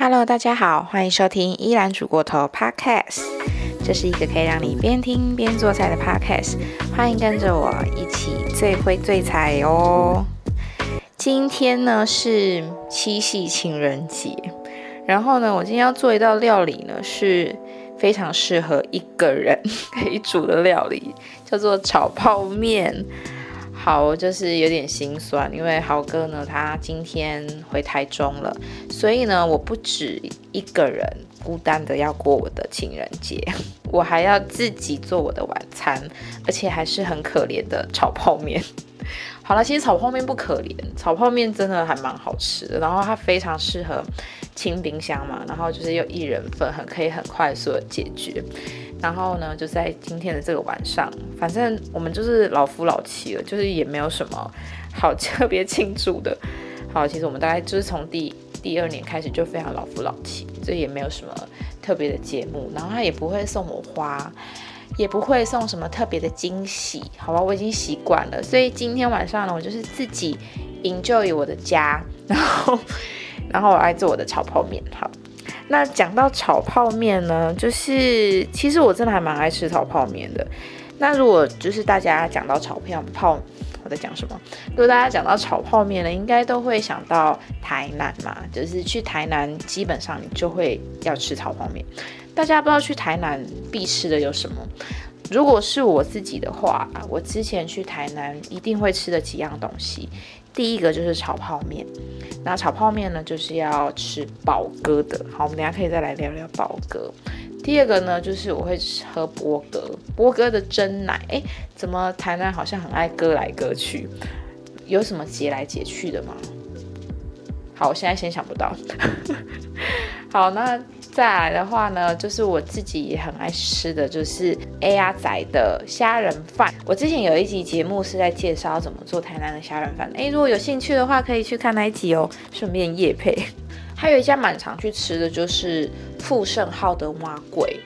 Hello，大家好，欢迎收听依然煮过头 Podcast。这是一个可以让你边听边做菜的 Podcast，欢迎跟着我一起最会最菜哦。今天呢是七夕情人节，然后呢，我今天要做一道料理呢，是非常适合一个人 可以煮的料理，叫做炒泡面。好，就是有点心酸，因为豪哥呢，他今天回台中了，所以呢，我不止一个人孤单的要过我的情人节，我还要自己做我的晚餐，而且还是很可怜的炒泡面。好了，其实炒泡面不可怜，炒泡面真的还蛮好吃的，然后它非常适合清冰箱嘛，然后就是又一人份，很可以很快速的解决。然后呢，就在今天的这个晚上，反正我们就是老夫老妻了，就是也没有什么好特别庆祝的。好，其实我们大概就是从第第二年开始就非常老夫老妻，这也没有什么特别的节目。然后他也不会送我花，也不会送什么特别的惊喜，好吧，我已经习惯了。所以今天晚上呢，我就是自己营救于我的家，然后然后我来做我的炒泡面，好。那讲到炒泡面呢，就是其实我真的还蛮爱吃炒泡面的。那如果就是大家讲到炒票泡，我在讲什么？如果大家讲到炒泡面呢，应该都会想到台南嘛，就是去台南基本上你就会要吃炒泡面。大家不知道去台南必吃的有什么？如果是我自己的话，我之前去台南一定会吃的几样东西。第一个就是炒泡面，那炒泡面呢就是要吃宝哥的，好，我们等下可以再来聊聊宝哥。第二个呢就是我会喝波哥，波哥的真奶，哎，怎么台南好像很爱割来割去，有什么截来截去的吗？好，我现在先想不到。好，那。再来的话呢，就是我自己也很爱吃的，就是 A R 仔的虾仁饭。我之前有一集节目是在介绍怎么做台南的虾仁饭，哎，如果有兴趣的话，可以去看那一集哦，顺便夜配。还有一家蛮常去吃的就是富盛号的蛙鬼。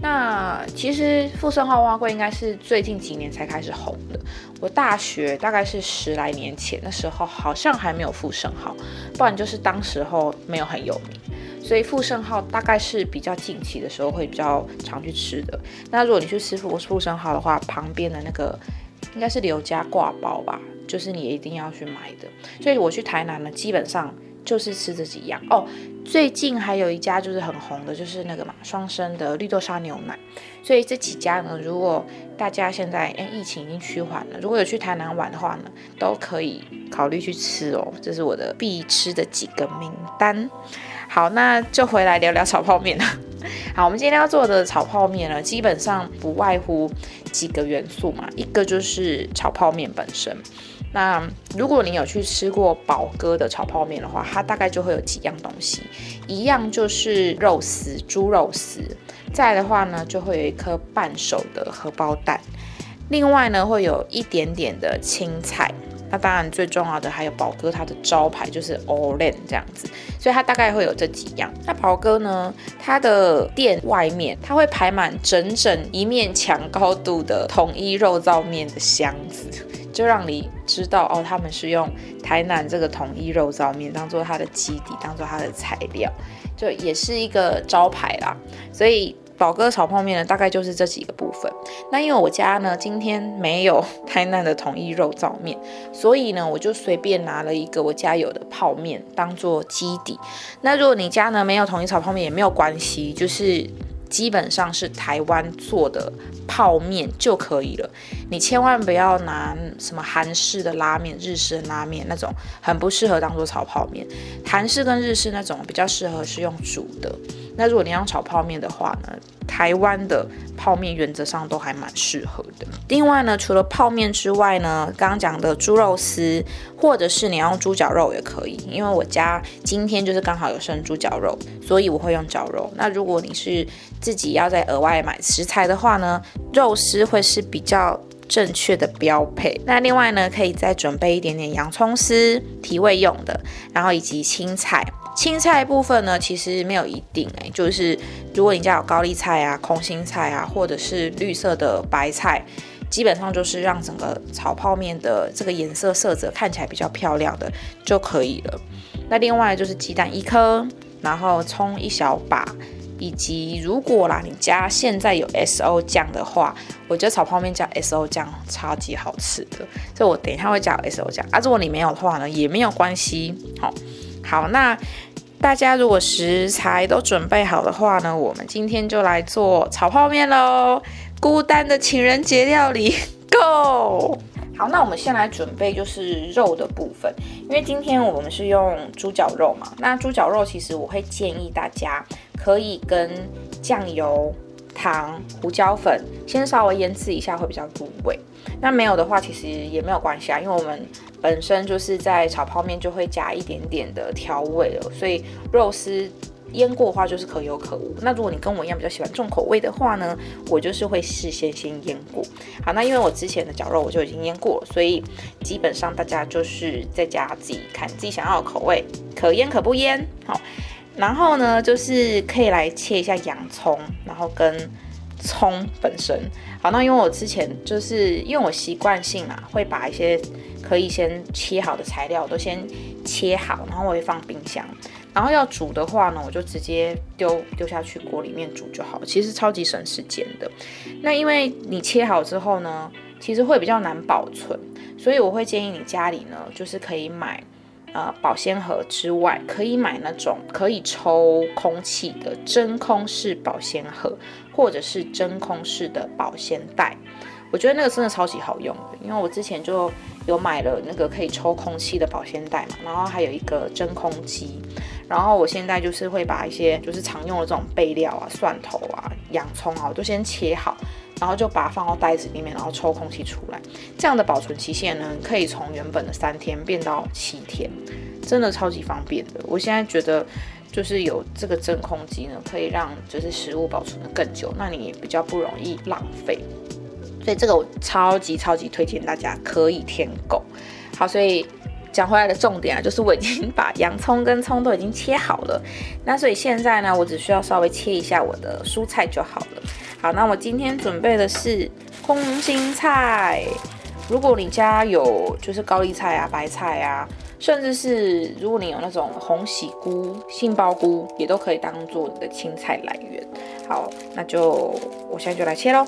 那其实富盛号蛙桂应该是最近几年才开始红的。我大学大概是十来年前的时候，好像还没有富盛号，不然就是当时候没有很有名。所以富盛号大概是比较近期的时候会比较常去吃的。那如果你去吃富富盛号的话，旁边的那个应该是刘家挂包吧，就是你一定要去买的。所以我去台南呢，基本上就是吃这几样哦。最近还有一家就是很红的，就是那个嘛双生的绿豆沙牛奶。所以这几家呢，如果大家现在哎疫情已经趋缓了，如果有去台南玩的话呢，都可以考虑去吃哦。这是我的必吃的几个名单。好，那就回来聊聊炒泡面了。好，我们今天要做的炒泡面呢，基本上不外乎几个元素嘛，一个就是炒泡面本身。那如果你有去吃过宝哥的炒泡面的话，它大概就会有几样东西，一样就是肉丝，猪肉丝。再的话呢，就会有一颗半熟的荷包蛋，另外呢，会有一点点的青菜。那当然，最重要的还有宝哥他的招牌就是 All In 这样子，所以它大概会有这几样。那宝哥呢，他的店外面它会排满整整一面墙高度的统一肉燥面的箱子，就让你知道哦，他们是用台南这个统一肉燥面当做它的基底，当做它的材料，就也是一个招牌啦。所以。宝哥炒泡面呢，大概就是这几个部分。那因为我家呢今天没有 台南的统一肉燥面，所以呢我就随便拿了一个我家有的泡面当做基底。那如果你家呢没有统一炒泡面也没有关系，就是基本上是台湾做的泡面就可以了。你千万不要拿什么韩式的拉面、日式的拉面那种，很不适合当做炒泡面。韩式跟日式那种比较适合是用煮的。那如果你要炒泡面的话呢，台湾的泡面原则上都还蛮适合的。另外呢，除了泡面之外呢，刚刚讲的猪肉丝，或者是你要用猪脚肉也可以，因为我家今天就是刚好有剩猪脚肉，所以我会用绞肉。那如果你是自己要再额外买食材的话呢，肉丝会是比较正确的标配。那另外呢，可以再准备一点点洋葱丝提味用的，然后以及青菜。青菜部分呢，其实没有一定哎，就是如果你家有高丽菜啊、空心菜啊，或者是绿色的白菜，基本上就是让整个炒泡面的这个颜色色泽看起来比较漂亮的就可以了。那另外就是鸡蛋一颗，然后葱一小把，以及如果啦你家现在有 S O 酱的话，我觉得炒泡面加 S O 酱超级好吃的，所以我等一下会加 S O 酱。啊，如果你没有的话呢，也没有关系。好，好，那大家如果食材都准备好的话呢，我们今天就来做炒泡面喽。孤单的情人节料理，Go！好，那我们先来准备就是肉的部分，因为今天我们是用猪脚肉嘛。那猪脚肉其实我会建议大家可以跟酱油、糖、胡椒粉先稍微腌制一下，会比较入味。那没有的话，其实也没有关系啊，因为我们本身就是在炒泡面就会加一点点的调味了，所以肉丝。腌过的话就是可有可无。那如果你跟我一样比较喜欢重口味的话呢，我就是会事先先腌过。好，那因为我之前的绞肉我就已经腌过了，所以基本上大家就是在家自己看自己想要的口味，可腌可不腌。好，然后呢就是可以来切一下洋葱，然后跟葱本身。好，那因为我之前就是因为我习惯性啊，会把一些可以先切好的材料都先切好，然后我会放冰箱。然后要煮的话呢，我就直接丢丢下去锅里面煮就好，其实超级省时间的。那因为你切好之后呢，其实会比较难保存，所以我会建议你家里呢，就是可以买呃保鲜盒之外，可以买那种可以抽空气的真空式保鲜盒，或者是真空式的保鲜袋。我觉得那个真的超级好用的，因为我之前就有买了那个可以抽空气的保鲜袋嘛，然后还有一个真空机。然后我现在就是会把一些就是常用的这种备料啊，蒜头啊、洋葱啊，我都先切好，然后就把它放到袋子里面，然后抽空气出来。这样的保存期限呢，可以从原本的三天变到七天，真的超级方便的。我现在觉得就是有这个真空机呢，可以让就是食物保存的更久，那你也比较不容易浪费。所以这个我超级超级推荐大家可以添购。好，所以。讲回来的重点啊，就是我已经把洋葱跟葱都已经切好了，那所以现在呢，我只需要稍微切一下我的蔬菜就好了。好，那我今天准备的是空心菜，如果你家有就是高丽菜啊、白菜啊，甚至是如果你有那种红喜菇、杏鲍菇，也都可以当做你的青菜来源。好，那就我现在就来切喽。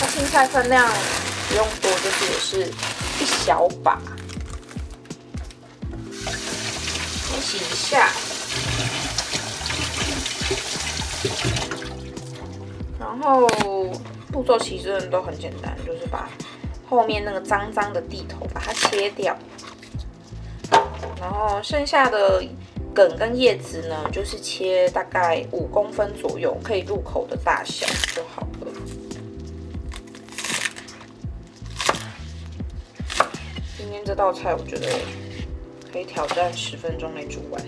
那青菜分量。不用多，就是也是一小把，先洗一下，然后步骤其实都很简单，就是把后面那个脏脏的地头把它切掉，然后剩下的梗跟叶子呢，就是切大概五公分左右，可以入口的大小就好了。今天这道菜我觉得可以挑战十分钟内煮完。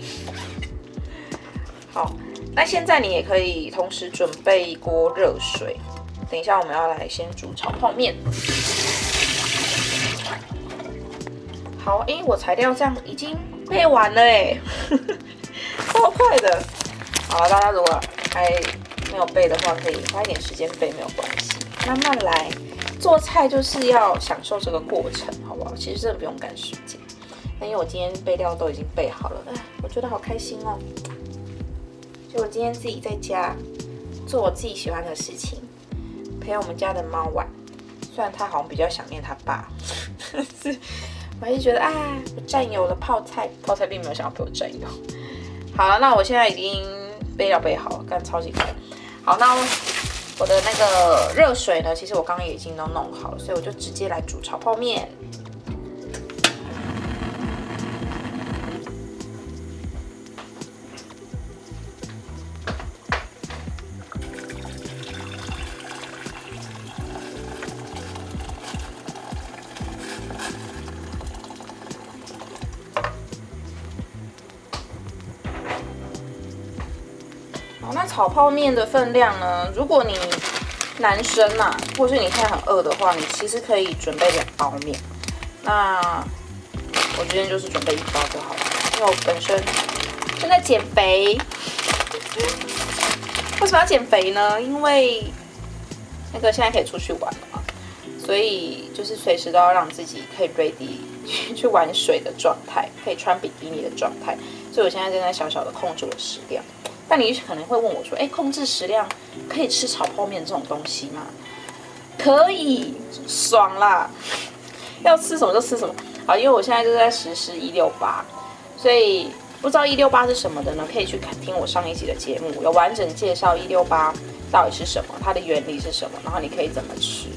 好，那现在你也可以同时准备一锅热水。等一下我们要来先煮炒泡面。好，哎，我材料这样已经备完了哎，超快的。好了，大家如果还没有备的话，可以花一点时间备，没有关系，慢慢来。做菜就是要享受这个过程，好不好？其实真的不用赶时间。那因为我今天备料都已经备好了，哎，我觉得好开心哦。就我今天自己在家做我自己喜欢的事情，陪我们家的猫玩。虽然它好像比较想念它爸，我还是觉得啊，我占有了泡菜，泡菜并没有想要被我占有。好了，那我现在已经备料备好了，干超级快。好，那。我的那个热水呢，其实我刚刚已经都弄好了，所以我就直接来煮炒泡面。炒泡面的分量呢？如果你男生嘛，或是你现在很饿的话，你其实可以准备两包面。那我今天就是准备一包就好了，因为我本身正在减肥。为什么要减肥呢？因为那个现在可以出去玩了嘛，所以就是随时都要让自己可以 ready 去玩水的状态，可以穿比基尼的状态。所以我现在正在小小的控制我食量。但你可能会问我说：“哎，控制食量可以吃炒泡面这种东西吗？”可以，爽啦！要吃什么就吃什么。好，因为我现在就在实施一六八，所以不知道一六八是什么的呢？可以去听我上一集的节目，有完整介绍一六八到底是什么，它的原理是什么，然后你可以怎么吃。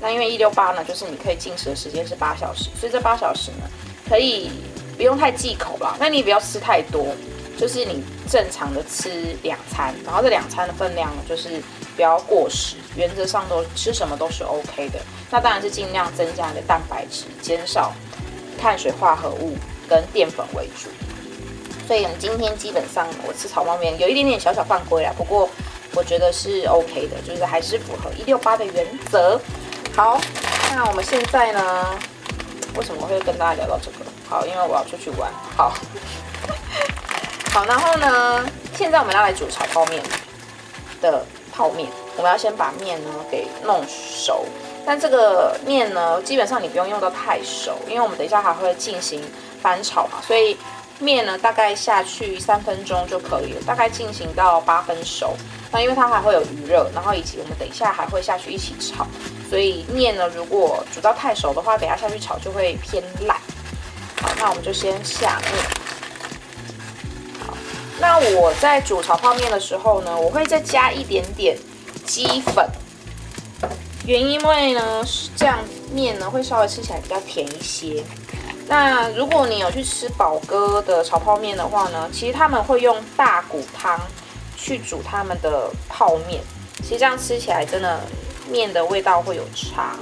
那因为一六八呢，就是你可以进食的时间是八小时，所以这八小时呢，可以不用太忌口啦。那你也不要吃太多，就是你正常的吃两餐，然后这两餐的分量呢，就是不要过食，原则上都吃什么都是 OK 的。那当然是尽量增加你的蛋白质，减少碳水化合物跟淀粉为主。所以呢，今天基本上我吃炒方面有一点点小小犯规啦，不过我觉得是 OK 的，就是还是符合一六八的原则。好，那我们现在呢？为什么会跟大家聊到这个？好，因为我要出去玩。好，好，然后呢？现在我们要来煮炒泡面的泡面。我们要先把面呢给弄熟。但这个面呢，基本上你不用用到太熟，因为我们等一下还会进行翻炒嘛，所以面呢大概下去三分钟就可以了，大概进行到八分熟。那因为它还会有余热，然后以及我们等一下还会下去一起炒。所以面呢，如果煮到太熟的话，等下下去炒就会偏烂。好，那我们就先下面。那我在煮炒泡面的时候呢，我会再加一点点鸡粉。原因为呢，这样面呢会稍微吃起来比较甜一些。那如果你有去吃宝哥的炒泡面的话呢，其实他们会用大骨汤去煮他们的泡面，其实这样吃起来真的。面的味道会有差，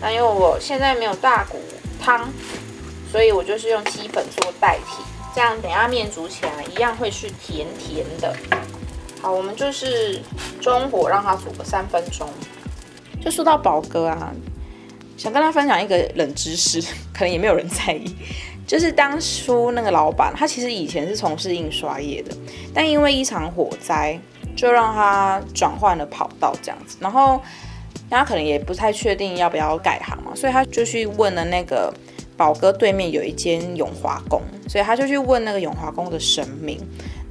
那因为我现在没有大骨汤，所以我就是用鸡粉做代替，这样等下面煮起来一样会是甜甜的。好，我们就是中火让它煮个三分钟。就说到宝哥啊，想跟他分享一个冷知识，可能也没有人在意，就是当初那个老板，他其实以前是从事印刷业的，但因为一场火灾，就让他转换了跑道这样子，然后。他可能也不太确定要不要改行嘛，所以他就去问了那个宝哥对面有一间永华宫，所以他就去问那个永华宫的神明，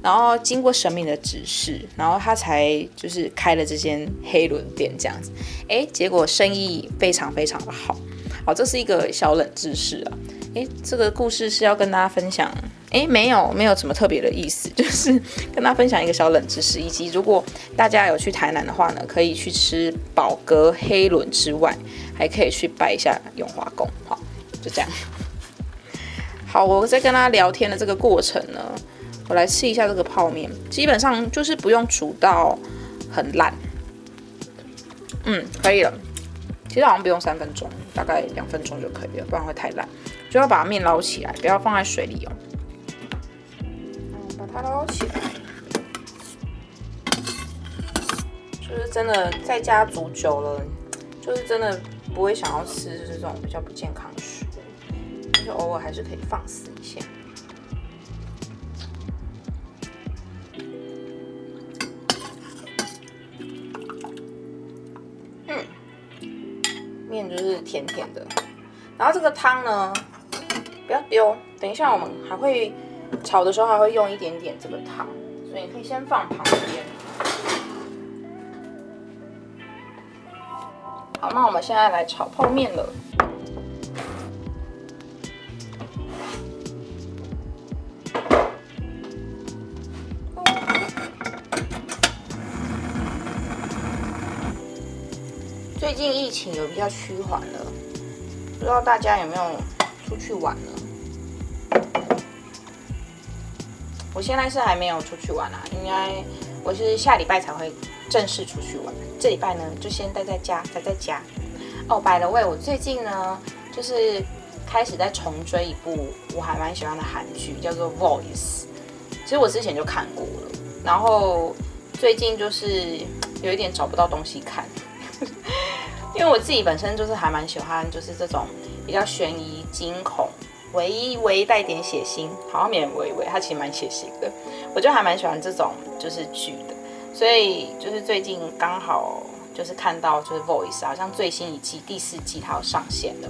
然后经过神明的指示，然后他才就是开了这间黑轮店这样子，哎，结果生意非常非常的好，好，这是一个小冷知识啊，哎，这个故事是要跟大家分享。哎，没有，没有什么特别的意思，就是跟大家分享一个小冷知识，以及如果大家有去台南的话呢，可以去吃宝阁黑轮之外，还可以去拜一下永华宫。好，就这样。好，我在跟他聊天的这个过程呢，我来试一下这个泡面，基本上就是不用煮到很烂。嗯，可以了。其实好像不用三分钟，大概两分钟就可以了，不然会太烂。就要把面捞起来，不要放在水里哦。把它捞起来，就是真的在家煮久了，就是真的不会想要吃这种比较不健康的，是偶尔还是可以放肆一下。嗯，面就是甜甜的，然后这个汤呢，不要丢，等一下我们还会。炒的时候还会用一点点这个汤，所以你可以先放旁边。好，那我们现在来炒泡面了。有比较趋缓了，不知道大家有没有出去玩呢？我现在是还没有出去玩啊，应该我是下礼拜才会正式出去玩。这礼拜呢，就先待在家，待在家。哦，by the way，我最近呢，就是开始在重追一部我还蛮喜欢的韩剧，叫做《Voice》。其实我之前就看过了，然后最近就是有一点找不到东西看，因为我自己本身就是还蛮喜欢，就是这种比较悬疑、惊恐。唯一唯一带点血腥，好像免微微，它其实蛮血腥的，我就还蛮喜欢这种就是剧的，所以就是最近刚好就是看到就是 Voice 好像最新一季第四季它要上线了，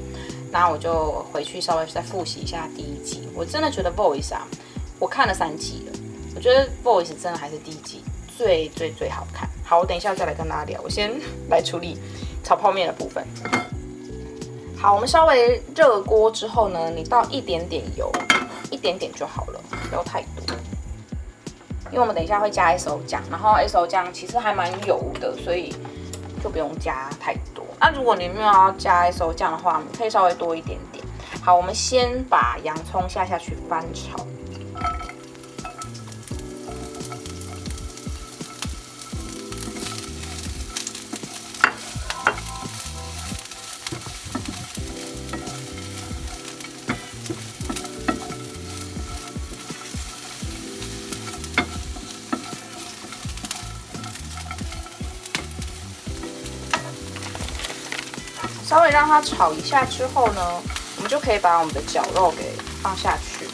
那我就回去稍微再复习一下第一季。我真的觉得《Voice》啊，我看了三季了，我觉得《Voice》真的还是第一季最最最好看。好，我等一下再来跟大家聊。我先来处理炒泡面的部分。好，我们稍微热锅之后呢，你倒一点点油，一点点就好了，不要太多。因为我们等一下会加 S O 酱，然后 S O 酱其实还蛮油的，所以就不用加太多。那如果你没有要加 S O 酱的话，可以稍微多一点点。好，我们先把洋葱下下去翻炒。让它炒一下之后呢，我们就可以把我们的绞肉给放下去，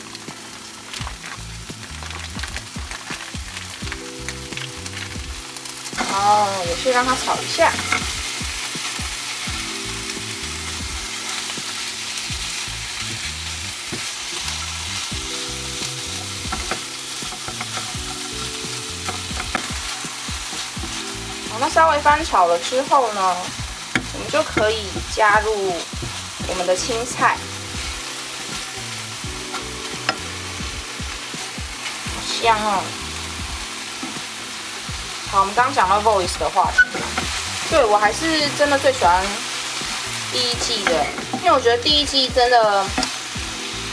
然后也是让它炒一下。那稍微翻炒了之后呢？我们就可以加入我们的青菜，好香哦！好，我们刚刚讲到 Voice 的话题，对我还是真的最喜欢第一季的，因为我觉得第一季真的，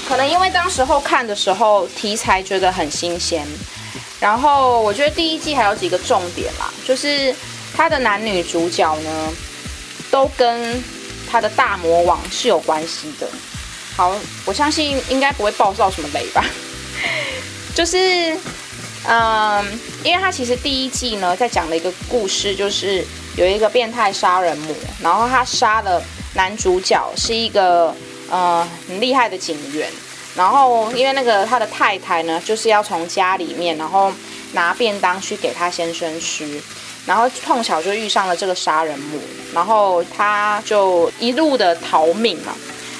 可能因为当时候看的时候题材觉得很新鲜，然后我觉得第一季还有几个重点啦，就是它的男女主角呢。都跟他的大魔王是有关系的。好，我相信应该不会爆造什么雷吧。就是，嗯，因为他其实第一季呢，在讲的一个故事，就是有一个变态杀人魔，然后他杀了男主角，是一个呃很厉害的警员。然后因为那个他的太太呢，就是要从家里面，然后拿便当去给他先生吃。然后碰巧就遇上了这个杀人魔，然后他就一路的逃命嘛。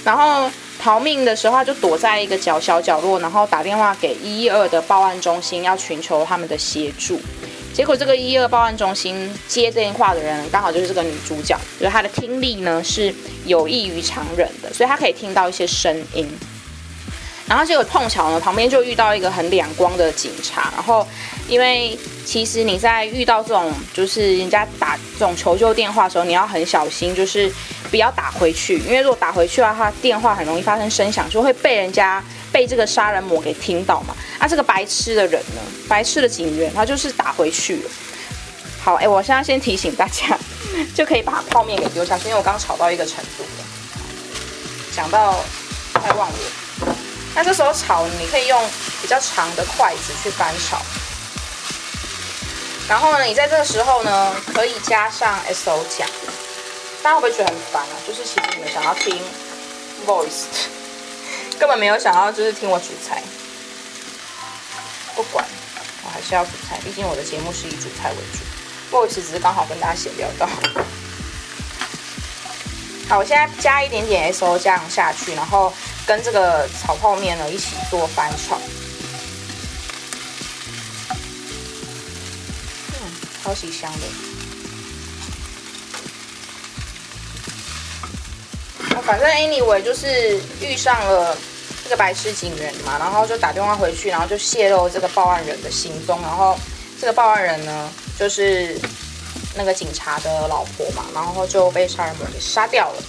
然后逃命的时候，就躲在一个角小角落，然后打电话给一一二的报案中心，要寻求他们的协助。结果这个一一二报案中心接电话的人刚好就是这个女主角，就是她的听力呢是有异于常人的，所以她可以听到一些声音。然后结果碰巧呢，旁边就遇到一个很两光的警察。然后，因为其实你在遇到这种就是人家打这种求救电话的时候，你要很小心，就是不要打回去，因为如果打回去的话，电话很容易发生声响，就会被人家被这个杀人魔给听到嘛。啊，这个白痴的人呢，白痴的警员，他就是打回去了。好，哎，我现在先提醒大家，就可以把泡面给丢下去，因为我刚炒到一个程度了，讲到快忘了。那这时候炒，你可以用比较长的筷子去翻炒。然后呢，你在这个时候呢，可以加上 S O 酱。大家会不会觉得很烦啊？就是其实你们想要听 voice，根本没有想要就是听我煮菜。不管，我还是要煮菜，毕竟我的节目是以煮菜为主。voice 只是刚好跟大家闲聊到。好，我现在加一点点 S O 酱下去，然后。跟这个炒泡面呢一起做翻炒，嗯，超级香的。反正 anyway 就是遇上了这个白痴警员嘛，然后就打电话回去，然后就泄露这个报案人的行踪，然后这个报案人呢就是那个警察的老婆嘛，然后就被杀人魔给杀掉了。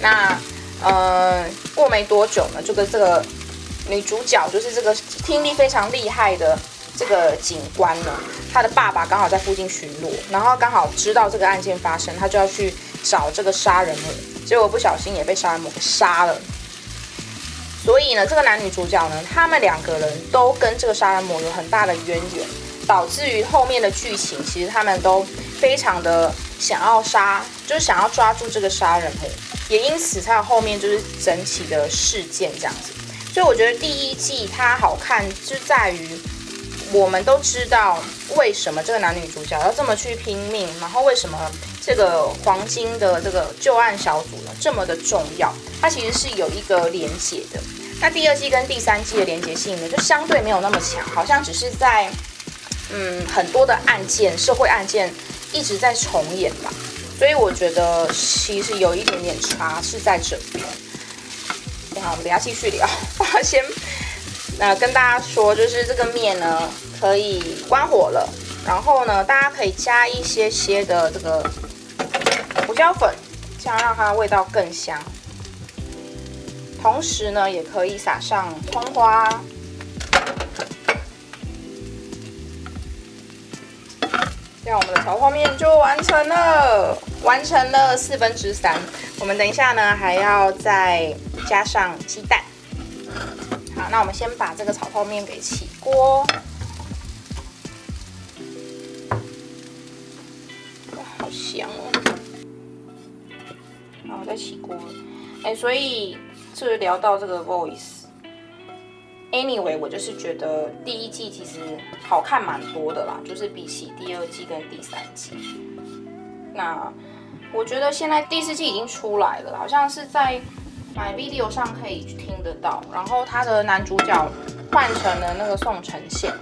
那。呃，过没多久呢，就跟这个女主角，就是这个听力非常厉害的这个警官呢，他的爸爸刚好在附近巡逻，然后刚好知道这个案件发生，他就要去找这个杀人魔，结果不小心也被杀人魔给杀了。所以呢，这个男女主角呢，他们两个人都跟这个杀人魔有很大的渊源，导致于后面的剧情，其实他们都非常的想要杀，就是想要抓住这个杀人魔。也因此才有后面就是整体的事件这样子，所以我觉得第一季它好看就在于我们都知道为什么这个男女主角要这么去拼命，然后为什么这个黄金的这个旧案小组呢这么的重要？它其实是有一个连结的。那第二季跟第三季的连结性呢，就相对没有那么强，好像只是在嗯很多的案件，社会案件一直在重演吧。所以我觉得其实有一点点差是在这边。好，我们等下继续聊。我 先。那跟大家说，就是这个面呢，可以关火了。然后呢，大家可以加一些些的这个胡椒粉，这样让它味道更香。同时呢，也可以撒上葱花。那我们的炒泡面就完成了，完成了四分之三。我们等一下呢，还要再加上鸡蛋。好，那我们先把这个炒泡面给起锅。哇，好香哦！好，再起锅。哎，所以这聊到这个 Voice。Anyway，我就是觉得第一季其实好看蛮多的啦，就是比起第二季跟第三季。那我觉得现在第四季已经出来了，好像是在。My video 上可以听得到，然后他的男主角换成了那个宋承宪，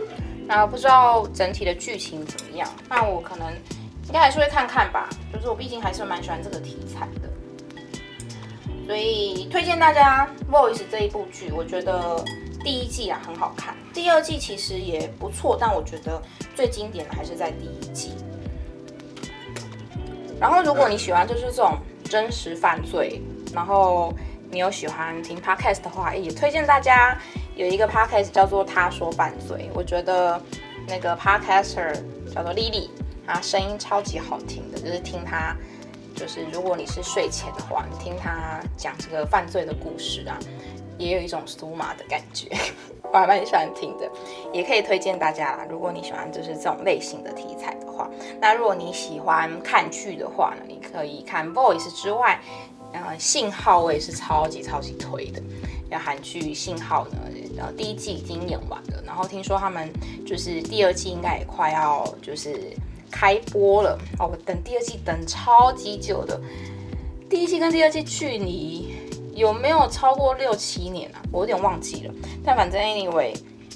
那不知道整体的剧情怎么样？那我可能应该还是会看看吧，就是我毕竟还是蛮喜欢这个题材的，所以推荐大家《Voice》这一部剧，我觉得第一季啊很好看，第二季其实也不错，但我觉得最经典的还是在第一季。然后如果你喜欢就是这种真实犯罪，然后你有喜欢听 podcast 的话，也推荐大家有一个 podcast 叫做《他说犯罪》，我觉得那个 podcaster 叫做 Lily，啊，声音超级好听的，就是听他，就是如果你是睡前的话，你听他讲这个犯罪的故事啊，也有一种苏麻的感觉，我还蛮喜欢听的，也可以推荐大家啦。如果你喜欢就是这种类型的题材的话，那如果你喜欢看剧的话呢，你可以看 Voice 之外。呃，信号我也是超级超级推的。要韩剧信号呢，呃，第一季已经演完了，然后听说他们就是第二季应该也快要就是开播了哦。等第二季等超级久的，第一季跟第二季距离有没有超过六七年啊？我有点忘记了。但反正 anyway，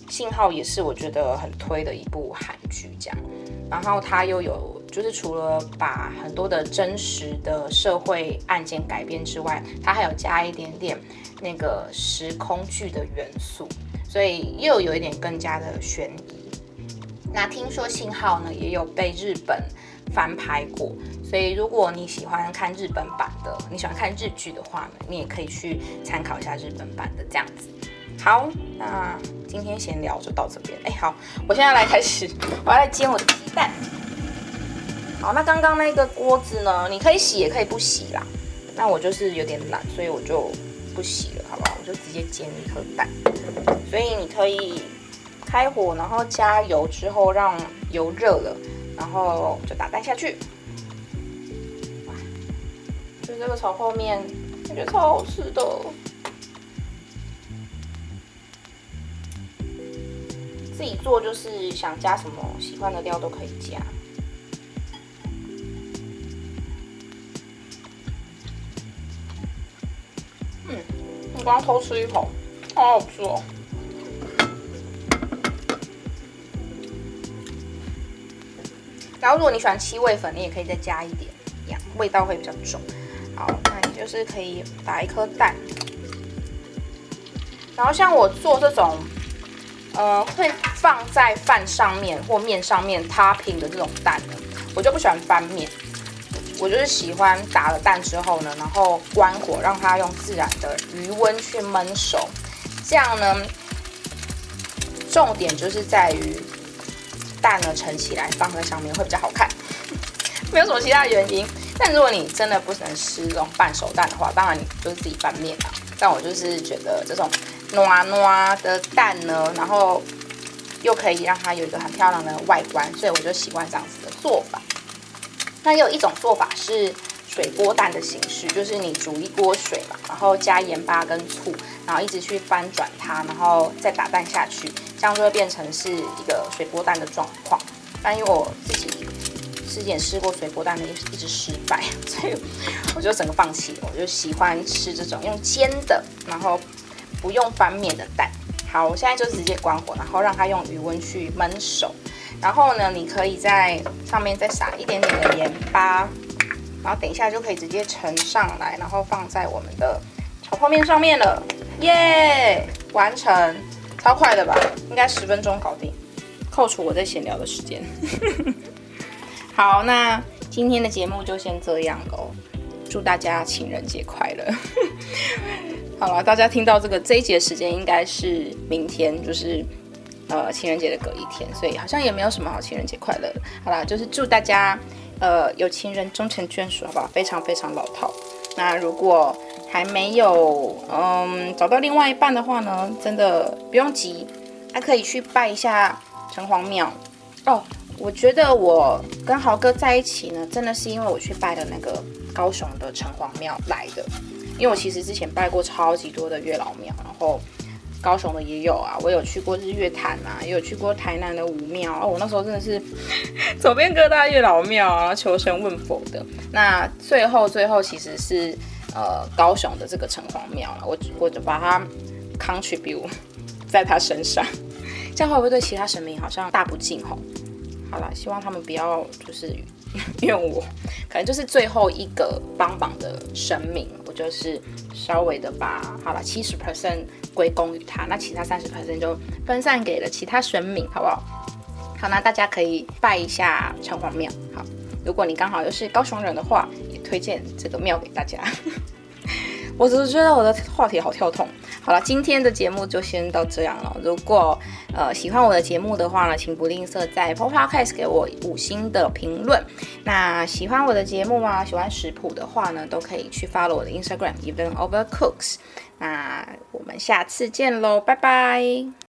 信号也是我觉得很推的一部韩剧，这样。然后它又有。就是除了把很多的真实的社会案件改编之外，它还有加一点点那个时空剧的元素，所以又有一点更加的悬疑。那听说信号呢也有被日本翻拍过，所以如果你喜欢看日本版的，你喜欢看日剧的话呢，你也可以去参考一下日本版的这样子。好，那今天闲聊就到这边。哎，好，我现在来开始，我要来煎我的鸡蛋。好，那刚刚那个锅子呢？你可以洗，也可以不洗啦。那我就是有点懒，所以我就不洗了，好不好？我就直接煎一颗蛋。所以你可以开火，然后加油之后让油热了，然后就打蛋下去。哇，就这个炒泡面，感觉得超好吃的。自己做就是想加什么喜欢的料都可以加。嗯，我刚偷吃一口，好好吃哦。然后如果你喜欢七味粉，你也可以再加一点，这样味道会比较重。好，那你就是可以打一颗蛋。然后像我做这种，呃，会放在饭上面或面上面 topping 的这种蛋呢，我就不喜欢翻面。我就是喜欢打了蛋之后呢，然后关火，让它用自然的余温去焖熟。这样呢，重点就是在于蛋呢盛起来放在上面会比较好看，没有什么其他原因。但如果你真的不能吃这种半熟蛋的话，当然你就是自己拌面啦。但我就是觉得这种糯糯的蛋呢，然后又可以让它有一个很漂亮的外观，所以我就习惯这样子的做法。那有一种做法是水波蛋的形式，就是你煮一锅水嘛，然后加盐巴跟醋，然后一直去翻转它，然后再打蛋下去，这样就会变成是一个水波蛋的状况。但因为我自己之前试过水波蛋的，一直失败，所以我就整个放弃。我就喜欢吃这种用煎的，然后不用翻面的蛋。好，我现在就直接关火，然后让它用余温去焖熟。然后呢，你可以在上面再撒一点点的盐巴，然后等一下就可以直接盛上来，然后放在我们的炒泡面上面了。耶，完成，超快的吧？应该十分钟搞定，扣除我在闲聊的时间。好，那今天的节目就先这样喽。祝大家情人节快乐！好了，大家听到这个这一节时间应该是明天，就是呃情人节的隔一天，所以好像也没有什么好情人节快乐。好啦，就是祝大家呃有情人终成眷属，好不好？非常非常老套。那如果还没有嗯找到另外一半的话呢，真的不用急，还可以去拜一下城隍庙哦。我觉得我跟豪哥在一起呢，真的是因为我去拜的那个高雄的城隍庙来的。因为我其实之前拜过超级多的月老庙，然后高雄的也有啊，我有去过日月潭啊，也有去过台南的武庙哦。我那时候真的是 走遍各大月老庙啊，求神问佛的。那最后最后其实是呃高雄的这个城隍庙我我就把它 contribute 在他身上，这样会不会对其他神明好像大不敬吼？好了，希望他们不要就是 怨我，可能就是最后一个帮忙的神明，就是稍微的把好了七十 percent 归功于他，那其他三十 percent 就分散给了其他神明，好不好？好，那大家可以拜一下城隍庙。好，如果你刚好又是高雄人的话，也推荐这个庙给大家。我只是觉得我的话题好跳痛。好了，今天的节目就先到这样了。如果呃喜欢我的节目的话呢，请不吝啬在 Podcast 给我五星的评论。那喜欢我的节目啊，喜欢食谱的话呢，都可以去 follow 我的 Instagram Even Over Cooks。那我们下次见喽，拜拜。